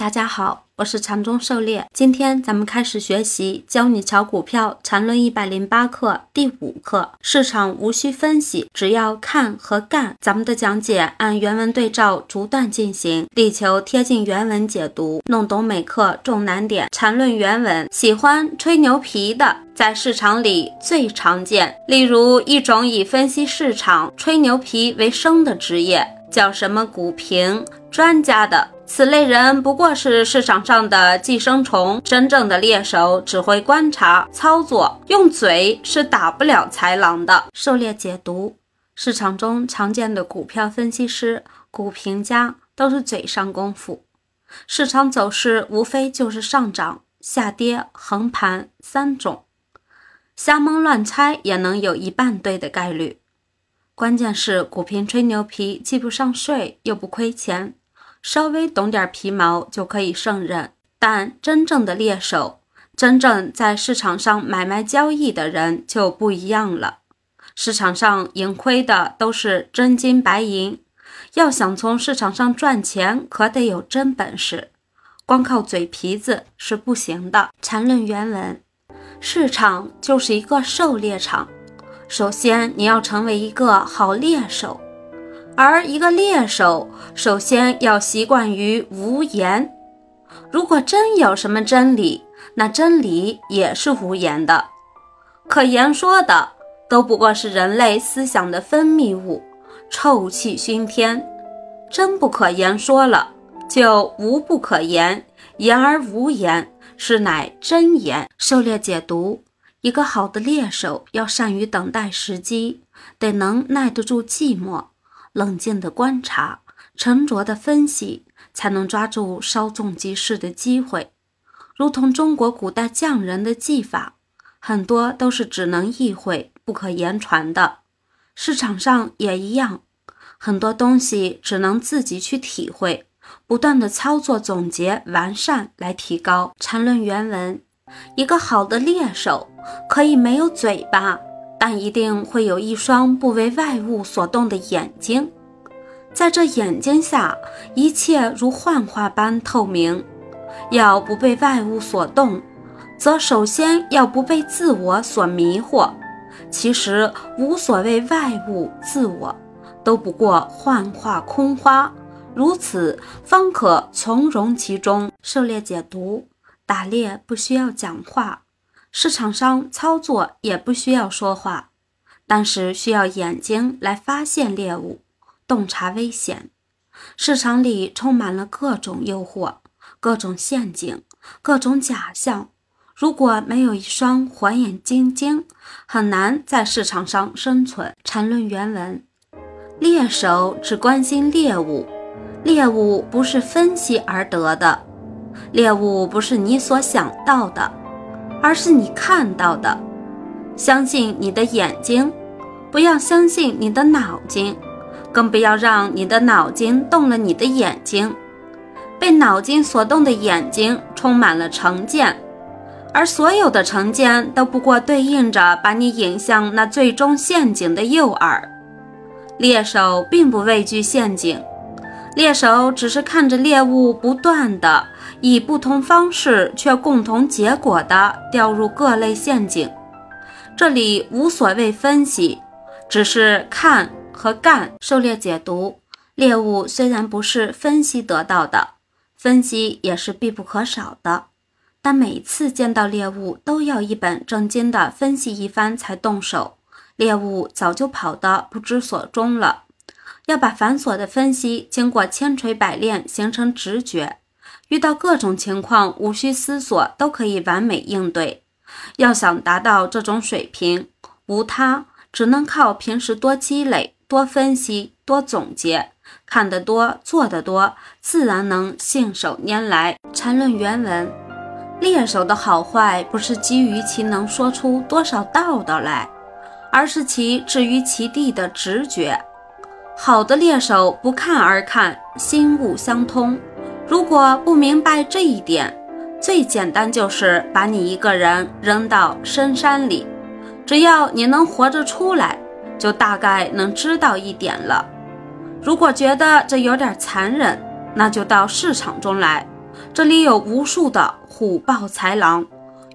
大家好，我是禅中狩猎。今天咱们开始学习教你炒股票禅论一百零八课第五课。市场无需分析，只要看和干。咱们的讲解按原文对照逐段进行，力求贴近原文解读，弄懂每课重难点。禅论原文，喜欢吹牛皮的在市场里最常见。例如一种以分析市场、吹牛皮为生的职业，叫什么股评专家的。此类人不过是市场上的寄生虫，真正的猎手只会观察、操作，用嘴是打不了豺狼的。狩猎解读：市场中常见的股票分析师、股评家都是嘴上功夫。市场走势无非就是上涨、下跌、横盘三种，瞎蒙乱猜也能有一半对的概率。关键是股评吹牛皮，既不上税又不亏钱。稍微懂点皮毛就可以胜任，但真正的猎手，真正在市场上买卖交易的人就不一样了。市场上盈亏的都是真金白银，要想从市场上赚钱，可得有真本事，光靠嘴皮子是不行的。缠论原文：市场就是一个狩猎场，首先你要成为一个好猎手。而一个猎手，首先要习惯于无言。如果真有什么真理，那真理也是无言的。可言说的都不过是人类思想的分泌物，臭气熏天。真不可言说了，就无不可言。言而无言，是乃真言。狩猎解读：一个好的猎手要善于等待时机，得能耐得住寂寞。冷静的观察，沉着的分析，才能抓住稍纵即逝的机会。如同中国古代匠人的技法，很多都是只能意会不可言传的。市场上也一样，很多东西只能自己去体会，不断的操作、总结、完善来提高。缠论原文：一个好的猎手可以没有嘴巴。但一定会有一双不为外物所动的眼睛，在这眼睛下，一切如幻化般透明。要不被外物所动，则首先要不被自我所迷惑。其实无所谓外物、自我，都不过幻化空花，如此方可从容其中。狩猎解读：打猎不需要讲话。市场上操作也不需要说话，但是需要眼睛来发现猎物，洞察危险。市场里充满了各种诱惑、各种陷阱、各种假象。如果没有一双火眼金睛，很难在市场上生存。缠论原文：猎手只关心猎物，猎物不是分析而得的，猎物不是你所想到的。而是你看到的，相信你的眼睛，不要相信你的脑筋，更不要让你的脑筋动了你的眼睛。被脑筋所动的眼睛充满了成见，而所有的成见都不过对应着把你引向那最终陷阱的诱饵。猎手并不畏惧陷阱。猎手只是看着猎物不断的以不同方式却共同结果的掉入各类陷阱，这里无所谓分析，只是看和干。狩猎解读：猎物虽然不是分析得到的，分析也是必不可少的，但每次见到猎物都要一本正经的分析一番才动手，猎物早就跑得不知所终了。要把繁琐的分析经过千锤百炼形成直觉，遇到各种情况无需思索都可以完美应对。要想达到这种水平，无他，只能靠平时多积累、多分析、多总结，看得多、做得多，自然能信手拈来。缠论原文：猎手的好坏不是基于其能说出多少道道来，而是其置于其地的直觉。好的猎手不看而看，心物相通。如果不明白这一点，最简单就是把你一个人扔到深山里，只要你能活着出来，就大概能知道一点了。如果觉得这有点残忍，那就到市场中来，这里有无数的虎豹豺狼，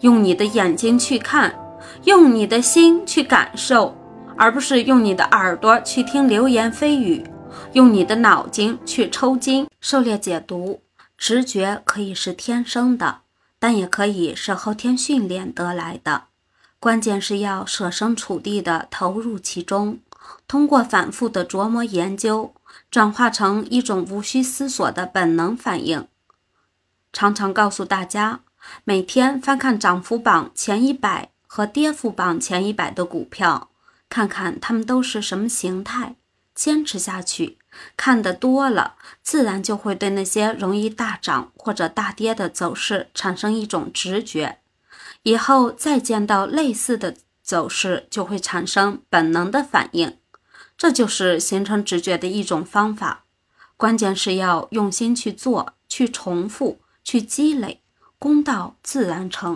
用你的眼睛去看，用你的心去感受，而不是用你的耳朵去听流言蜚语，用你的脑筋去抽筋。狩猎解读：直觉可以是天生的，但也可以是后天训练得来的。关键是要设身处地的投入其中，通过反复的琢磨研究，转化成一种无需思索的本能反应。常常告诉大家，每天翻看涨幅榜前一百和跌幅榜前一百的股票，看看它们都是什么形态，坚持下去，看得多了，自然就会对那些容易大涨或者大跌的走势产生一种直觉，以后再见到类似的走势，就会产生本能的反应，这就是形成直觉的一种方法。关键是要用心去做，去重复。去积累，功到自然成。